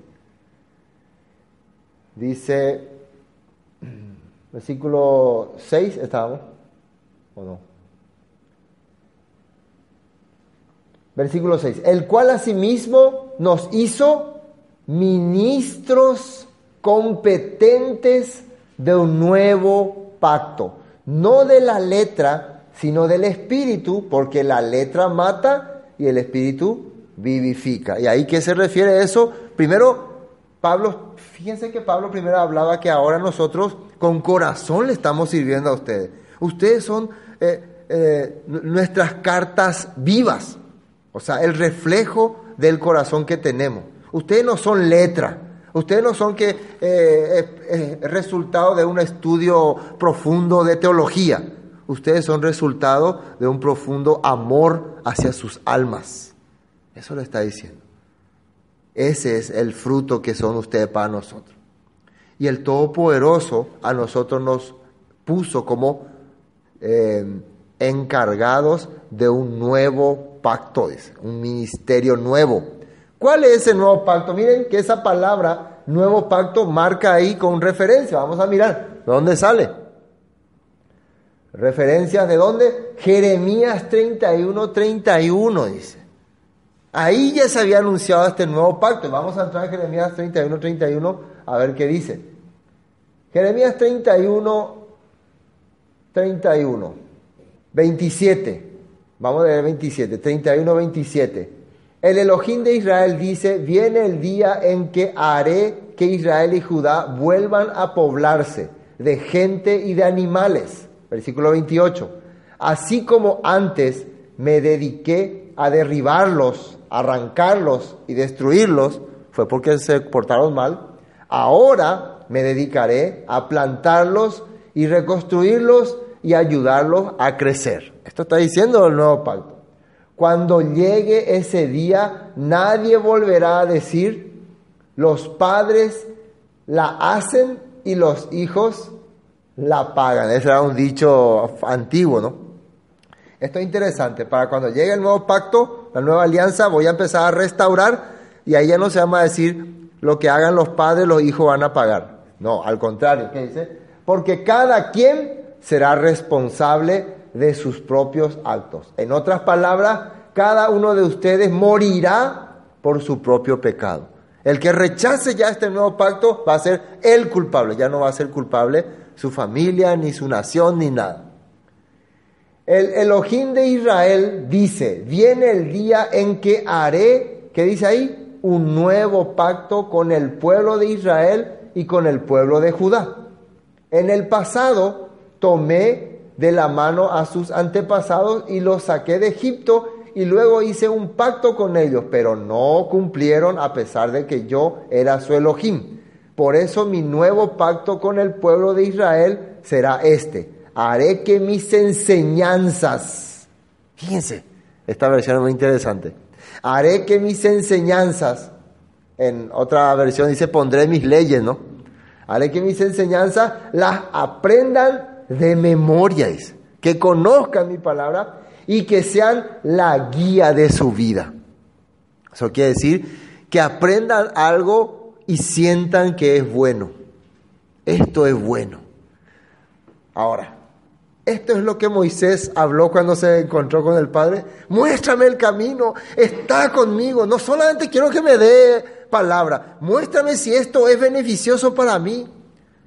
Dice, versículo 6, ¿estábamos? ¿O no? Versículo 6. El cual asimismo nos hizo ministros competentes de un nuevo pacto. No de la letra, sino del espíritu, porque la letra mata y el espíritu vivifica. ¿Y ahí qué se refiere eso? Primero, Pablo, fíjense que Pablo primero hablaba que ahora nosotros con corazón le estamos sirviendo a ustedes. Ustedes son eh, eh, nuestras cartas vivas, o sea, el reflejo del corazón que tenemos. Ustedes no son letra, ustedes no son que eh, resultado de un estudio profundo de teología. Ustedes son resultado de un profundo amor hacia sus almas. Eso lo está diciendo. Ese es el fruto que son ustedes para nosotros. Y el Todopoderoso a nosotros nos puso como eh, encargados de un nuevo pacto, dice, un ministerio nuevo. ¿Cuál es ese nuevo pacto? Miren que esa palabra nuevo pacto marca ahí con referencia. Vamos a mirar. ¿De dónde sale? ¿Referencias de dónde? Jeremías 31, 31 dice. Ahí ya se había anunciado este nuevo pacto. Vamos a entrar en Jeremías 31, 31 a ver qué dice. Jeremías 31, 31, 27. Vamos a leer 27, 31, 27. El Elohim de Israel dice, viene el día en que haré que Israel y Judá vuelvan a poblarse de gente y de animales. Versículo 28. Así como antes me dediqué a derribarlos arrancarlos y destruirlos fue porque se portaron mal. Ahora me dedicaré a plantarlos y reconstruirlos y ayudarlos a crecer. Esto está diciendo el nuevo pacto. Cuando llegue ese día, nadie volverá a decir, los padres la hacen y los hijos la pagan. Ese era un dicho antiguo, ¿no? Esto es interesante. Para cuando llegue el nuevo pacto, la nueva alianza, voy a empezar a restaurar y ahí ya no se llama a decir lo que hagan los padres, los hijos van a pagar. No, al contrario, ¿qué dice? Porque cada quien será responsable de sus propios actos. En otras palabras, cada uno de ustedes morirá por su propio pecado. El que rechace ya este nuevo pacto va a ser el culpable, ya no va a ser culpable su familia, ni su nación, ni nada. El Elohim de Israel dice, viene el día en que haré, ¿qué dice ahí? Un nuevo pacto con el pueblo de Israel y con el pueblo de Judá. En el pasado tomé de la mano a sus antepasados y los saqué de Egipto y luego hice un pacto con ellos, pero no cumplieron a pesar de que yo era su Elohim. Por eso mi nuevo pacto con el pueblo de Israel será este haré que mis enseñanzas, fíjense, esta versión es muy interesante, haré que mis enseñanzas, en otra versión dice pondré mis leyes, ¿no? Haré que mis enseñanzas las aprendan de memoria, que conozcan mi palabra y que sean la guía de su vida. Eso quiere decir que aprendan algo y sientan que es bueno. Esto es bueno. Ahora, esto es lo que Moisés habló cuando se encontró con el Padre. Muéstrame el camino, está conmigo. No solamente quiero que me dé palabra, muéstrame si esto es beneficioso para mí.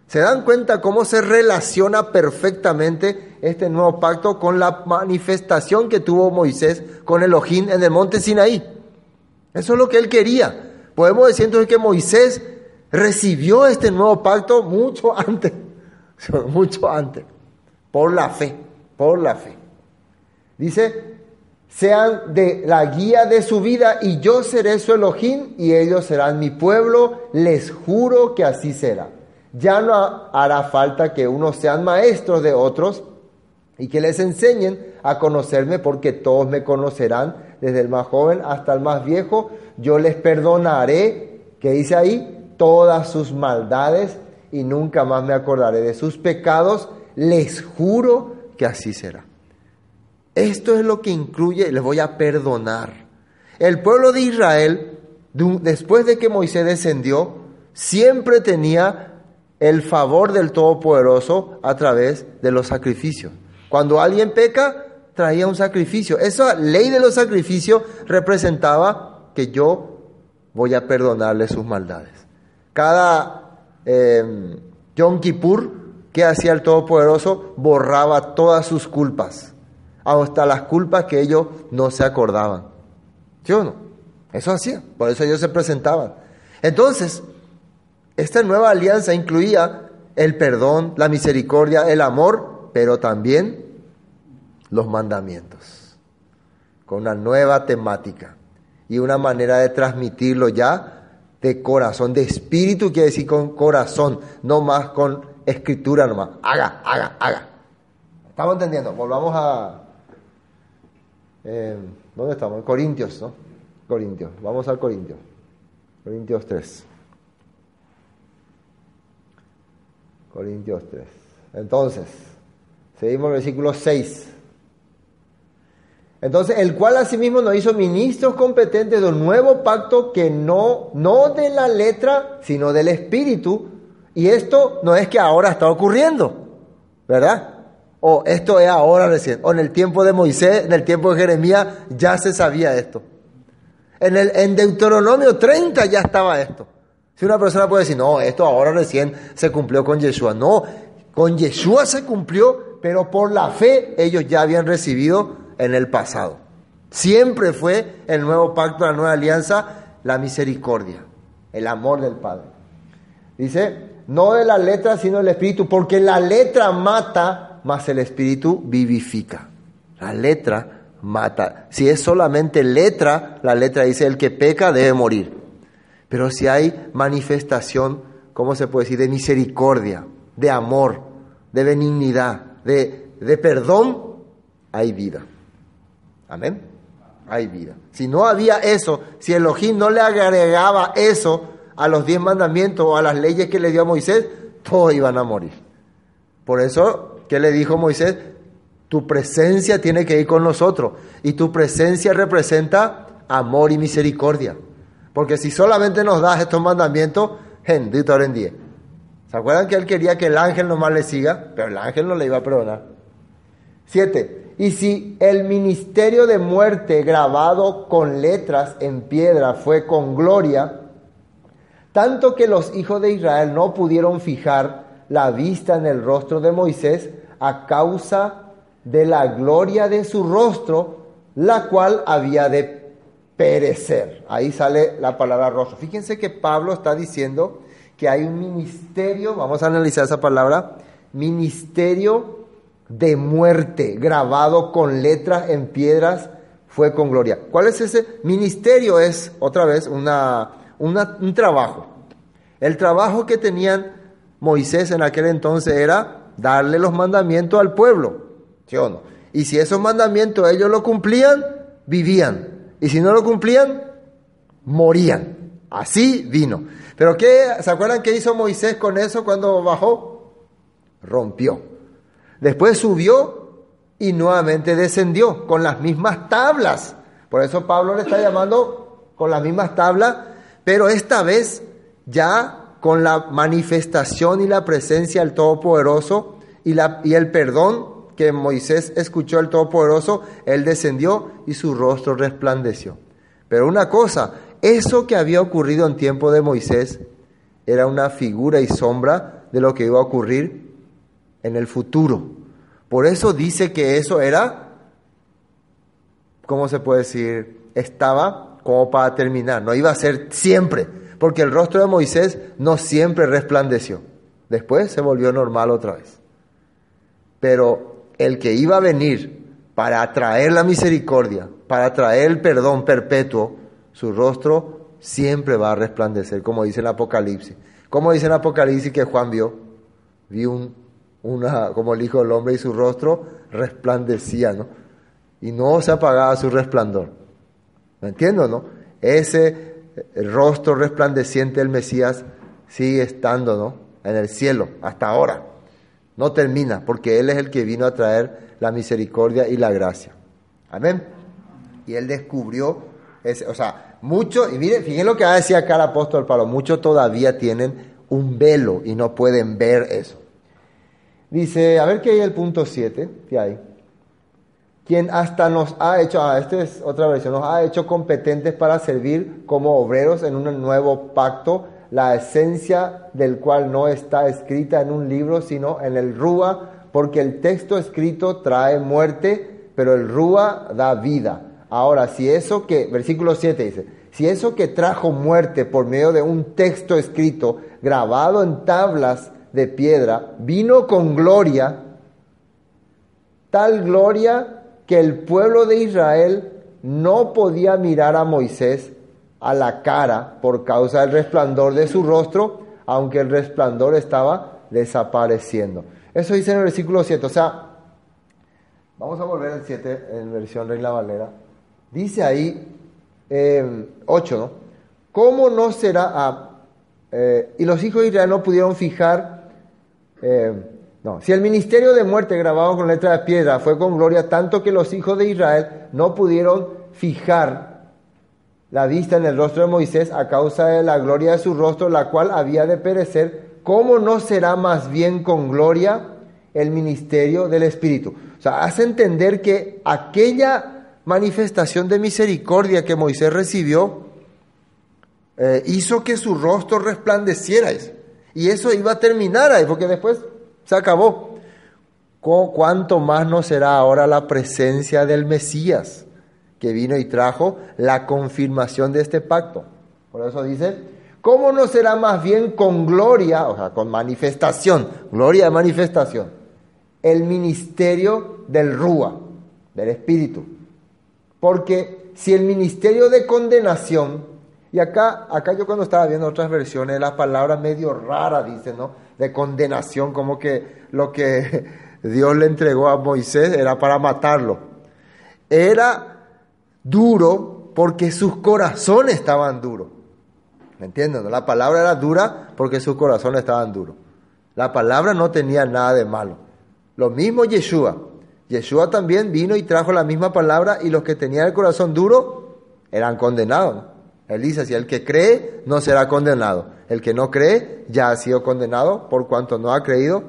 ¿Se dan cuenta cómo se relaciona perfectamente este nuevo pacto con la manifestación que tuvo Moisés con Elohim en el monte Sinaí? Eso es lo que él quería. Podemos decir entonces que Moisés recibió este nuevo pacto mucho antes, mucho antes por la fe, por la fe. Dice, sean de la guía de su vida y yo seré su Elohim y ellos serán mi pueblo, les juro que así será. Ya no hará falta que unos sean maestros de otros, y que les enseñen a conocerme porque todos me conocerán, desde el más joven hasta el más viejo. Yo les perdonaré, que dice ahí, todas sus maldades y nunca más me acordaré de sus pecados. Les juro que así será. Esto es lo que incluye, les voy a perdonar. El pueblo de Israel, después de que Moisés descendió, siempre tenía el favor del Todopoderoso a través de los sacrificios. Cuando alguien peca, traía un sacrificio. Esa ley de los sacrificios representaba que yo voy a perdonarle sus maldades. Cada eh, Yom Kippur que hacía el Todopoderoso borraba todas sus culpas, hasta las culpas que ellos no se acordaban. ¿Sí o no? Eso hacía, por eso ellos se presentaban. Entonces, esta nueva alianza incluía el perdón, la misericordia, el amor, pero también los mandamientos, con una nueva temática y una manera de transmitirlo ya de corazón, de espíritu, quiere decir con corazón, no más con escritura nomás. Haga, haga, haga. ¿Estamos entendiendo? Volvamos a... Eh, ¿Dónde estamos? Corintios, ¿no? Corintios. Vamos al Corintios. Corintios 3. Corintios 3. Entonces, seguimos el versículo 6. Entonces, el cual asimismo nos hizo ministros competentes de un nuevo pacto que no, no de la letra, sino del espíritu. Y esto no es que ahora está ocurriendo, ¿verdad? O esto es ahora recién. O en el tiempo de Moisés, en el tiempo de Jeremías, ya se sabía esto. En, el, en Deuteronomio 30 ya estaba esto. Si una persona puede decir, no, esto ahora recién se cumplió con Yeshua. No, con Yeshua se cumplió, pero por la fe ellos ya habían recibido en el pasado. Siempre fue el nuevo pacto, la nueva alianza, la misericordia, el amor del Padre. Dice, no de la letra, sino del espíritu, porque la letra mata, más el espíritu vivifica. La letra mata. Si es solamente letra, la letra dice, el que peca debe morir. Pero si hay manifestación, ¿cómo se puede decir? De misericordia, de amor, de benignidad, de, de perdón, hay vida. Amén. Hay vida. Si no había eso, si Elohim no le agregaba eso a los diez mandamientos o a las leyes que le dio a Moisés, todos iban a morir. Por eso, ¿qué le dijo Moisés? Tu presencia tiene que ir con nosotros. Y tu presencia representa amor y misericordia. Porque si solamente nos das estos mandamientos, en día. ¿Se acuerdan que él quería que el ángel nomás le siga? Pero el ángel no le iba a perdonar. Siete. Y si el ministerio de muerte grabado con letras en piedra fue con gloria, tanto que los hijos de Israel no pudieron fijar la vista en el rostro de Moisés a causa de la gloria de su rostro, la cual había de perecer. Ahí sale la palabra rostro. Fíjense que Pablo está diciendo que hay un ministerio, vamos a analizar esa palabra, ministerio de muerte, grabado con letras en piedras, fue con gloria. ¿Cuál es ese ministerio? Es otra vez una, un trabajo. El trabajo que tenían Moisés en aquel entonces era darle los mandamientos al pueblo. ¿Sí o no? Y si esos mandamientos ellos lo cumplían, vivían. Y si no lo cumplían, morían. Así vino. Pero ¿qué? ¿Se acuerdan qué hizo Moisés con eso cuando bajó? Rompió. Después subió y nuevamente descendió con las mismas tablas. Por eso Pablo le está llamando con las mismas tablas, pero esta vez ya con la manifestación y la presencia del Todopoderoso y, la, y el perdón que Moisés escuchó el Todopoderoso, él descendió y su rostro resplandeció. Pero una cosa, eso que había ocurrido en tiempo de Moisés era una figura y sombra de lo que iba a ocurrir en el futuro. Por eso dice que eso era, ¿cómo se puede decir? Estaba como para terminar, no iba a ser siempre, porque el rostro de Moisés no siempre resplandeció. Después se volvió normal otra vez. Pero el que iba a venir para traer la misericordia, para traer el perdón perpetuo, su rostro siempre va a resplandecer, como dice el Apocalipsis. ¿Cómo dice el Apocalipsis que Juan vio? Un una, como el Hijo del Hombre y su rostro resplandecía, ¿no? Y no se apagaba su resplandor. ¿Me entiendo, no? Ese rostro resplandeciente del Mesías sigue estando, ¿no? En el cielo, hasta ahora. No termina, porque Él es el que vino a traer la misericordia y la gracia. Amén. Y Él descubrió, ese, o sea, muchos, y miren, fíjense lo que decía acá el apóstol Pablo, muchos todavía tienen un velo y no pueden ver eso. Dice, a ver qué hay el punto 7, ¿qué hay? Quien hasta nos ha hecho, ah, esta es otra versión, nos ha hecho competentes para servir como obreros en un nuevo pacto, la esencia del cual no está escrita en un libro, sino en el Rúa, porque el texto escrito trae muerte, pero el Rúa da vida. Ahora, si eso que, versículo 7 dice, si eso que trajo muerte por medio de un texto escrito, grabado en tablas de piedra, vino con gloria, tal gloria que el pueblo de Israel no podía mirar a Moisés a la cara por causa del resplandor de su rostro, aunque el resplandor estaba desapareciendo. Eso dice en el versículo 7. O sea, vamos a volver al 7 en versión Reina Valera. Dice ahí, 8, eh, ¿no? ¿Cómo no será? Ah, eh, y los hijos de Israel no pudieron fijar eh, no, si el ministerio de muerte grabado con letra de piedra fue con gloria, tanto que los hijos de Israel no pudieron fijar la vista en el rostro de Moisés a causa de la gloria de su rostro, la cual había de perecer, ¿cómo no será más bien con gloria el ministerio del Espíritu? O sea, hace entender que aquella manifestación de misericordia que Moisés recibió eh, hizo que su rostro resplandeciera. Y eso iba a terminar ahí, porque después se acabó. ¿Cuánto más no será ahora la presencia del Mesías que vino y trajo la confirmación de este pacto? Por eso dice, ¿cómo no será más bien con gloria, o sea, con manifestación, gloria de manifestación, el ministerio del Rúa, del Espíritu? Porque si el ministerio de condenación y acá, acá yo cuando estaba viendo otras versiones, la palabra medio rara dice, ¿no? De condenación, como que lo que Dios le entregó a Moisés era para matarlo. Era duro porque sus corazones estaban duros. ¿Me entienden? La palabra era dura porque sus corazones estaban duros. La palabra no tenía nada de malo. Lo mismo Yeshua. Yeshua también vino y trajo la misma palabra y los que tenían el corazón duro eran condenados. Él dice, si el que cree no será condenado. El que no cree ya ha sido condenado por cuanto no ha creído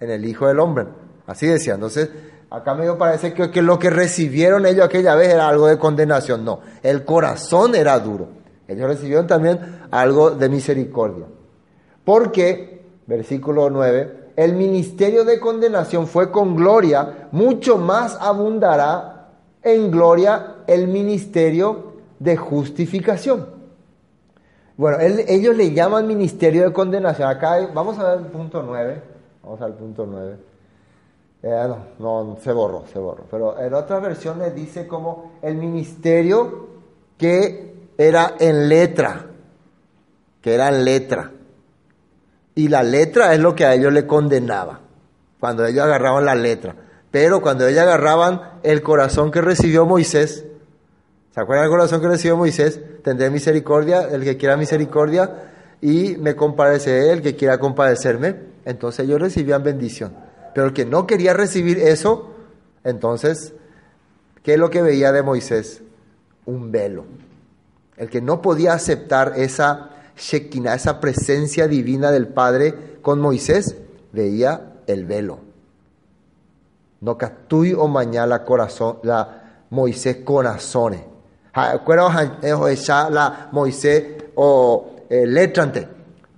en el Hijo del Hombre. Así decía. Entonces, acá me parece que, que lo que recibieron ellos aquella vez era algo de condenación. No, el corazón era duro. Ellos recibieron también algo de misericordia. Porque, versículo 9, el ministerio de condenación fue con gloria, mucho más abundará en gloria el ministerio de justificación. Bueno, ellos le llaman ministerio de condenación. Acá vamos a ver el punto 9. Vamos al punto 9. Eh, no, no, se borró, se borró. Pero en otras versiones dice como el ministerio que era en letra. Que era en letra. Y la letra es lo que a ellos le condenaba. Cuando ellos agarraban la letra. Pero cuando ellos agarraban el corazón que recibió Moisés, ¿Se acuerdan del corazón que recibió Moisés? Tendré misericordia, el que quiera misericordia, y me compadece el que quiera compadecerme. Entonces ellos recibían bendición. Pero el que no quería recibir eso, entonces, ¿qué es lo que veía de Moisés? Un velo. El que no podía aceptar esa Shekinah, esa presencia divina del Padre con Moisés, veía el velo. No catui o mañana corazón, la Moisés corazones la Moisés o eh, letrante.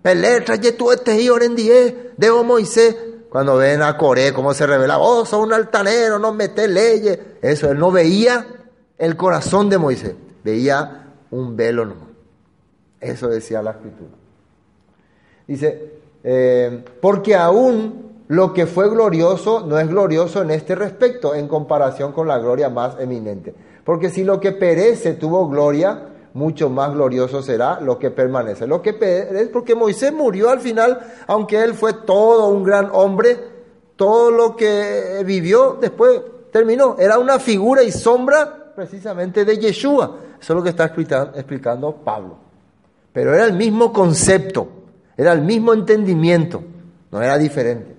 Ye tú este hijo en die, debo Moisés. Cuando ven a Coré, cómo se revela, oh, son un altanero, no mete leyes. Eso, él no veía el corazón de Moisés, veía un velo. Eso decía la escritura. Dice, eh, porque aún lo que fue glorioso no es glorioso en este respecto en comparación con la gloria más eminente. Porque si lo que perece tuvo gloria, mucho más glorioso será lo que permanece. Lo que perece, porque Moisés murió al final, aunque él fue todo un gran hombre, todo lo que vivió después terminó. Era una figura y sombra precisamente de Yeshua. Eso es lo que está explicando Pablo. Pero era el mismo concepto, era el mismo entendimiento, no era diferente.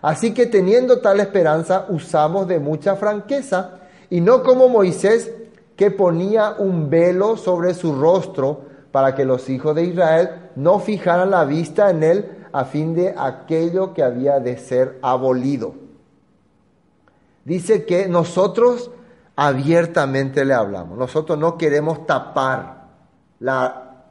Así que teniendo tal esperanza, usamos de mucha franqueza y no como Moisés que ponía un velo sobre su rostro para que los hijos de Israel no fijaran la vista en él a fin de aquello que había de ser abolido. Dice que nosotros abiertamente le hablamos, nosotros no queremos tapar la,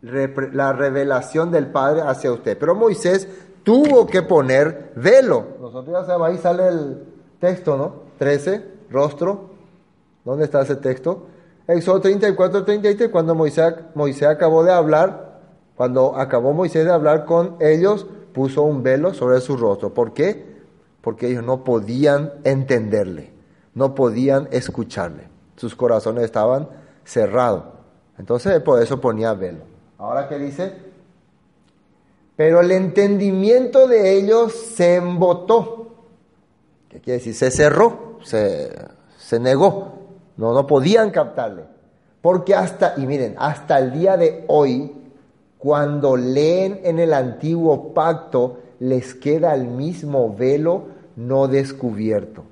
la revelación del Padre hacia usted, pero Moisés tuvo que poner velo. Nosotros ya sabemos, ahí sale el texto, ¿no? 13, rostro. ¿Dónde está ese texto? Éxodo 34, 33, cuando Moisés, Moisés acabó de hablar, cuando acabó Moisés de hablar con ellos, puso un velo sobre su rostro. ¿Por qué? Porque ellos no podían entenderle, no podían escucharle. Sus corazones estaban cerrados. Entonces por eso ponía velo. Ahora qué dice, pero el entendimiento de ellos se embotó. ¿Qué quiere decir? Se cerró, se, se negó. No, no podían captarle. Porque hasta, y miren, hasta el día de hoy, cuando leen en el antiguo pacto, les queda el mismo velo no descubierto,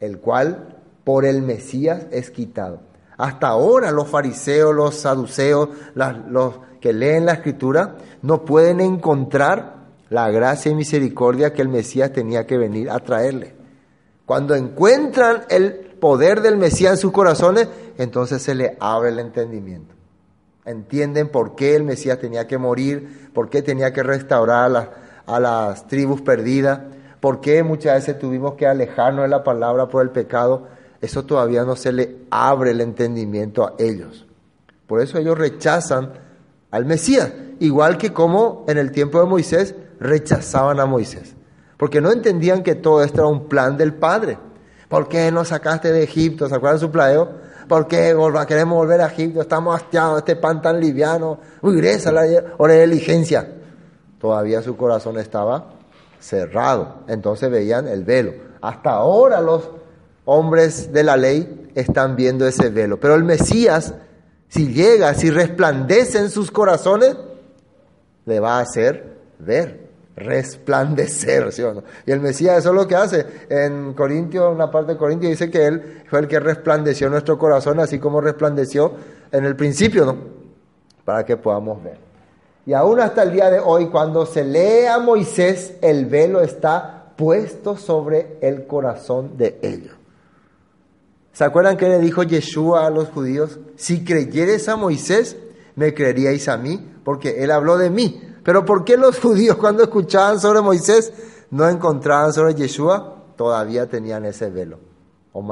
el cual por el Mesías es quitado. Hasta ahora los fariseos, los saduceos, los que leen la escritura, no pueden encontrar la gracia y misericordia que el Mesías tenía que venir a traerle. Cuando encuentran el poder del Mesías en sus corazones, entonces se le abre el entendimiento entienden por qué el Mesías tenía que morir, por qué tenía que restaurar a las, tribus perdidas, por qué muchas veces tuvimos que alejarnos de la palabra por el pecado. Eso todavía no se le abre el entendimiento a ellos. Por eso ellos rechazan al Mesías, igual que como en el tiempo de Moisés rechazaban a Moisés, porque no entendían que todo esto era un plan del Padre. ¿Por qué nos sacaste de Egipto? ¿Se acuerdan su plaeo? ¿Por qué queremos volver a Egipto? Estamos hastiados, este pan tan liviano. Regresa la hora de diligencia. Todavía su corazón estaba cerrado. Entonces veían el velo. Hasta ahora los hombres de la ley están viendo ese velo. Pero el Mesías, si llega, si resplandece en sus corazones, le va a hacer ver resplandecer, ¿sí? Y el Mesías eso es lo que hace. En Corintios, una parte de Corintios dice que Él fue el que resplandeció nuestro corazón, así como resplandeció en el principio, ¿no? Para que podamos ver. Y aún hasta el día de hoy, cuando se lee a Moisés, el velo está puesto sobre el corazón de ellos. ¿Se acuerdan que le dijo Yeshua a los judíos? Si creyeres a Moisés, me creeríais a mí, porque él habló de mí. Pero ¿por qué los judíos cuando escuchaban sobre Moisés no encontraban sobre Yeshua? Todavía tenían ese velo. O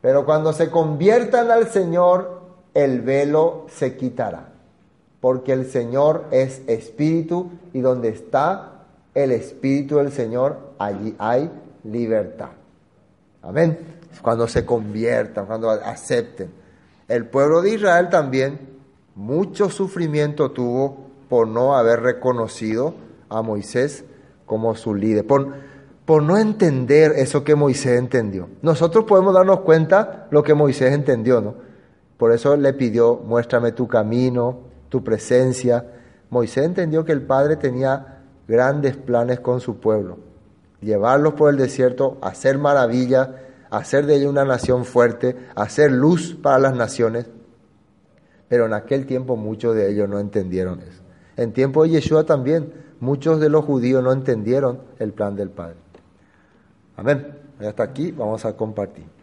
Pero cuando se conviertan al Señor, el velo se quitará. Porque el Señor es espíritu y donde está el espíritu del Señor, allí hay libertad. Amén. Cuando se conviertan, cuando acepten. El pueblo de Israel también mucho sufrimiento tuvo por no haber reconocido a Moisés como su líder, por, por no entender eso que Moisés entendió. Nosotros podemos darnos cuenta lo que Moisés entendió, ¿no? Por eso le pidió, muéstrame tu camino, tu presencia. Moisés entendió que el Padre tenía grandes planes con su pueblo, llevarlos por el desierto, hacer maravillas, hacer de ellos una nación fuerte, hacer luz para las naciones. Pero en aquel tiempo muchos de ellos no entendieron eso. En tiempo de Yeshua también muchos de los judíos no entendieron el plan del Padre. Amén. Hasta aquí vamos a compartir.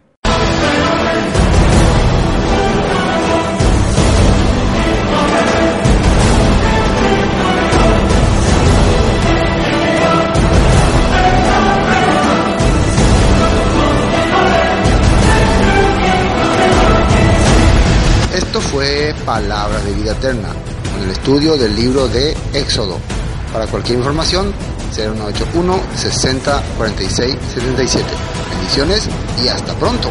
Palabras de Vida Eterna, con el estudio del libro de Éxodo. Para cualquier información, 0181 60 46 77. Bendiciones y hasta pronto.